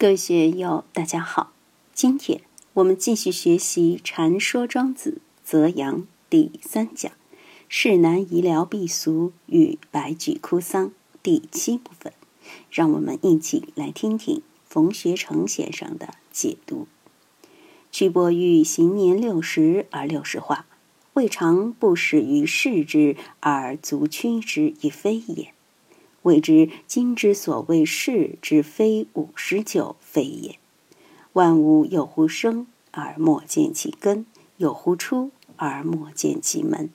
各位学友，大家好！今天我们继续学习《禅说庄子·泽阳》第三讲“世难医疗避俗与白举哭丧”第七部分。让我们一起来听听冯学成先生的解读。屈伯玉行年六十而六十化，未尝不始于世之而足屈之以非也。谓之今之所谓是之非五十九非也。万物有乎生而莫见其根，有乎出而莫见其门。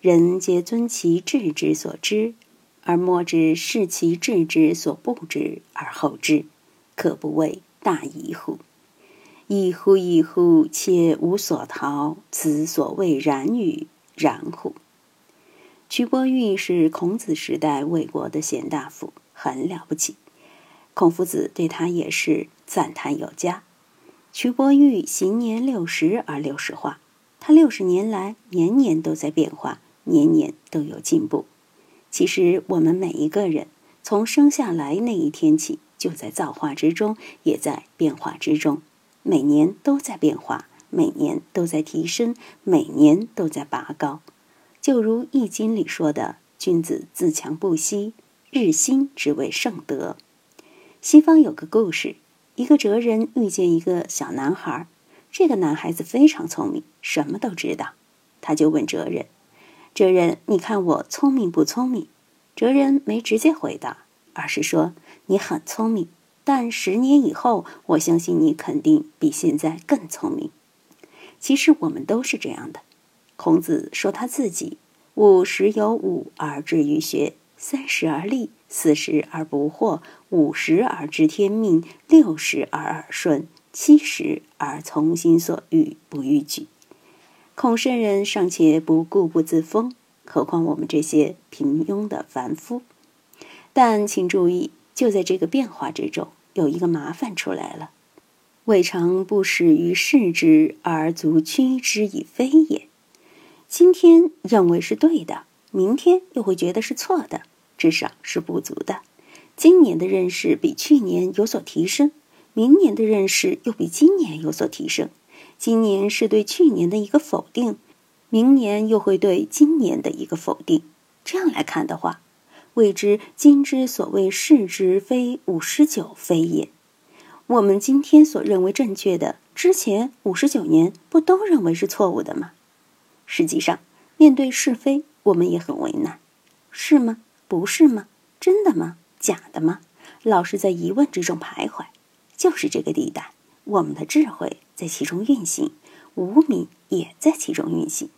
人皆尊其志之所知，而莫知视其志之所不知而后知，可不谓大疑乎？一乎一乎！且无所逃，此所谓然与？然乎？徐伯玉是孔子时代魏国的贤大夫，很了不起。孔夫子对他也是赞叹有加。徐伯玉行年六十而六十化，他六十年来年年都在变化，年年都有进步。其实我们每一个人从生下来那一天起，就在造化之中，也在变化之中，每年都在变化，每年都在提升，每年都在拔高。就如《易经》里说的：“君子自强不息，日新之谓圣德。”西方有个故事，一个哲人遇见一个小男孩，这个男孩子非常聪明，什么都知道。他就问哲人：“哲人，你看我聪明不聪明？”哲人没直接回答，而是说：“你很聪明，但十年以后，我相信你肯定比现在更聪明。”其实我们都是这样的。孔子说他自己五十有五而志于学，三十而立，四十而不惑，五十而知天命，六十而耳顺，七十而从心所欲不逾矩。孔圣人尚且不固步自封，何况我们这些平庸的凡夫？但请注意，就在这个变化之中，有一个麻烦出来了：未尝不始于世之而足屈之以非也。今天认为是对的，明天又会觉得是错的，至少是不足的。今年的认识比去年有所提升，明年的认识又比今年有所提升。今年是对去年的一个否定，明年又会对今年的一个否定。这样来看的话，谓之今之所谓是之非五十九非也。我们今天所认为正确的，之前五十九年不都认为是错误的吗？实际上，面对是非，我们也很为难，是吗？不是吗？真的吗？假的吗？老是在疑问之中徘徊，就是这个地带，我们的智慧在其中运行，无名也在其中运行。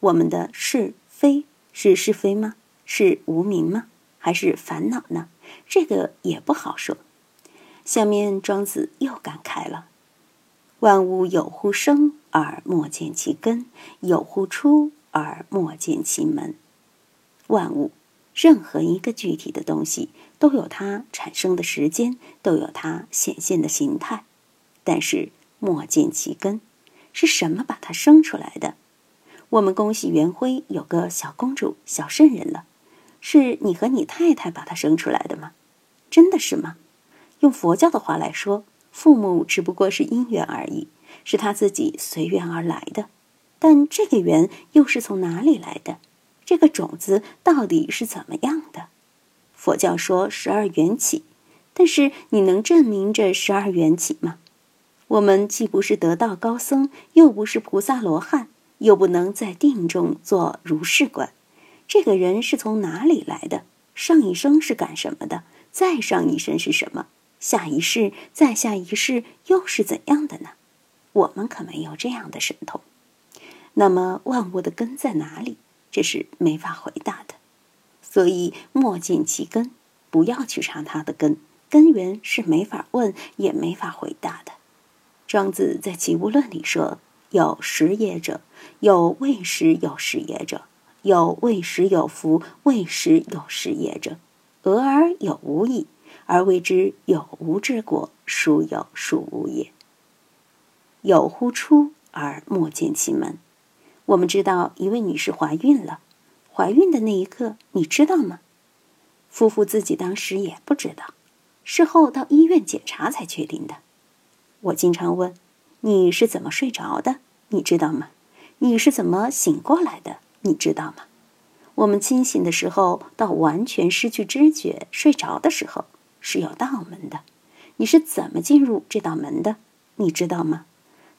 我们的是非是是非吗？是无名吗？还是烦恼呢？这个也不好说。下面庄子又感慨了。万物有乎生而莫见其根，有乎出而莫见其门。万物，任何一个具体的东西，都有它产生的时间，都有它显现的形态。但是莫见其根，是什么把它生出来的？我们恭喜元辉有个小公主、小圣人了，是你和你太太把她生出来的吗？真的是吗？用佛教的话来说。父母只不过是因缘而已，是他自己随缘而来的。但这个缘又是从哪里来的？这个种子到底是怎么样的？佛教说十二缘起，但是你能证明这十二缘起吗？我们既不是得道高僧，又不是菩萨罗汉，又不能在定中做如是观。这个人是从哪里来的？上一生是干什么的？再上一生是什么？下一世，再下一世又是怎样的呢？我们可没有这样的神通。那么万物的根在哪里？这是没法回答的。所以莫见其根，不要去查它的根，根源是没法问，也没法回答的。庄子在《齐物论》里说：“有实也者，有未实有实也者，有未实有福，未实有实也者，俄而有无矣。”而谓之有无之果，孰有孰无也？有乎出而莫见其门。我们知道一位女士怀孕了，怀孕的那一刻，你知道吗？夫妇自己当时也不知道，事后到医院检查才确定的。我经常问：“你是怎么睡着的？你知道吗？你是怎么醒过来的？你知道吗？”我们清醒的时候到完全失去知觉睡着的时候是有道门的。你是怎么进入这道门的？你知道吗？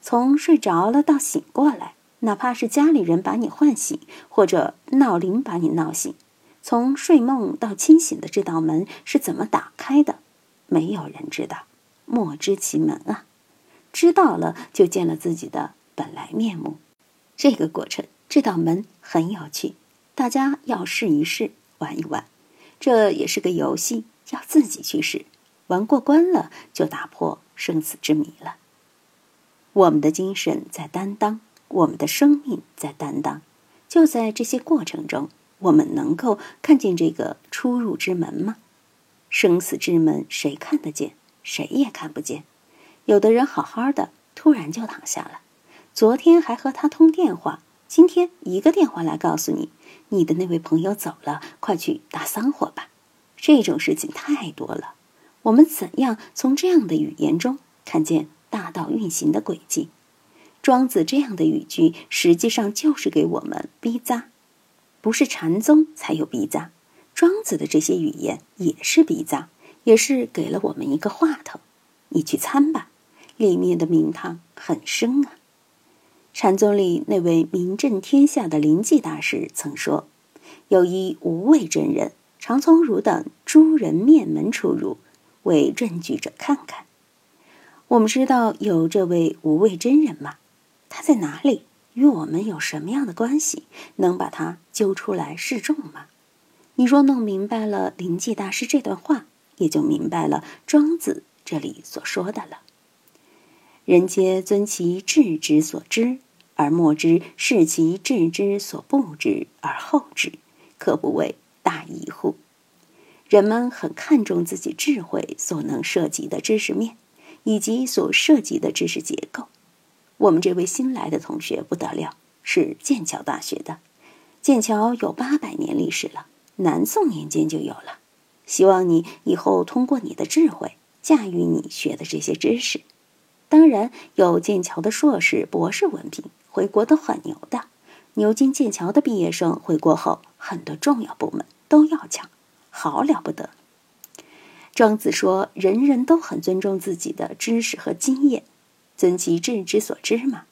从睡着了到醒过来，哪怕是家里人把你唤醒，或者闹铃把你闹醒，从睡梦到清醒的这道门是怎么打开的？没有人知道，莫知其门啊！知道了，就见了自己的本来面目。这个过程，这道门很有趣，大家要试一试，玩一玩。这也是个游戏，要自己去试。玩过关了，就打破生死之谜了。我们的精神在担当，我们的生命在担当。就在这些过程中，我们能够看见这个出入之门吗？生死之门，谁看得见？谁也看不见。有的人好好的，突然就躺下了。昨天还和他通电话，今天一个电话来告诉你，你的那位朋友走了，快去打丧火吧。这种事情太多了。我们怎样从这样的语言中看见大道运行的轨迹？庄子这样的语句实际上就是给我们逼扎，不是禅宗才有逼扎，庄子的这些语言也是逼扎，也是给了我们一个话头。你去参吧，里面的名堂很深啊。禅宗里那位名震天下的临济大师曾说：“有一无畏真人，常从汝等诸人面门出入。”为证据者看看，我们知道有这位无畏真人吗？他在哪里？与我们有什么样的关系？能把他揪出来示众吗？你若弄明白了灵济大师这段话，也就明白了庄子这里所说的了。人皆尊其智之所知，而莫知是其智之所不知而后知，可不谓大义乎？人们很看重自己智慧所能涉及的知识面，以及所涉及的知识结构。我们这位新来的同学不得了，是剑桥大学的。剑桥有八百年历史了，南宋年间就有了。希望你以后通过你的智慧驾驭你学的这些知识。当然，有剑桥的硕士、博士文凭，回国都很牛的。牛津、剑桥的毕业生回国后，很多重要部门都要抢。好了不得！庄子说：“人人都很尊重自己的知识和经验，尊其智之所知嘛。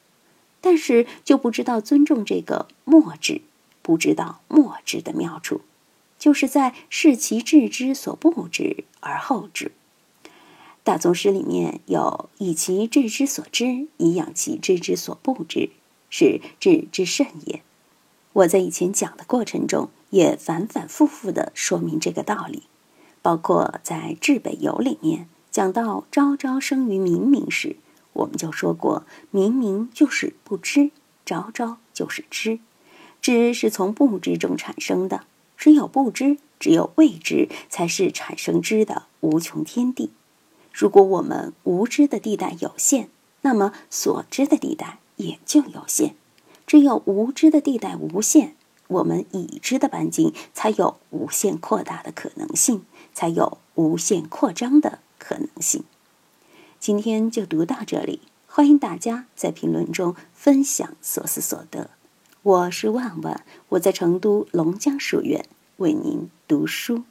但是就不知道尊重这个莫知，不知道莫知的妙处，就是在视其智之所不知而后知。大宗师里面有以其智之所知，以养其智之所不知，是智之甚也。我在以前讲的过程中。”也反反复复的说明这个道理，包括在《至北游》里面讲到“昭昭生于明明”时，我们就说过，明明就是不知，昭昭就是知，知是从不知中产生的，只有不知，只有未知，才是产生知的无穷天地。如果我们无知的地带有限，那么所知的地带也就有限。只有无知的地带无限。我们已知的半径才有无限扩大的可能性，才有无限扩张的可能性。今天就读到这里，欢迎大家在评论中分享所思所得。我是万万，我在成都龙江书院为您读书。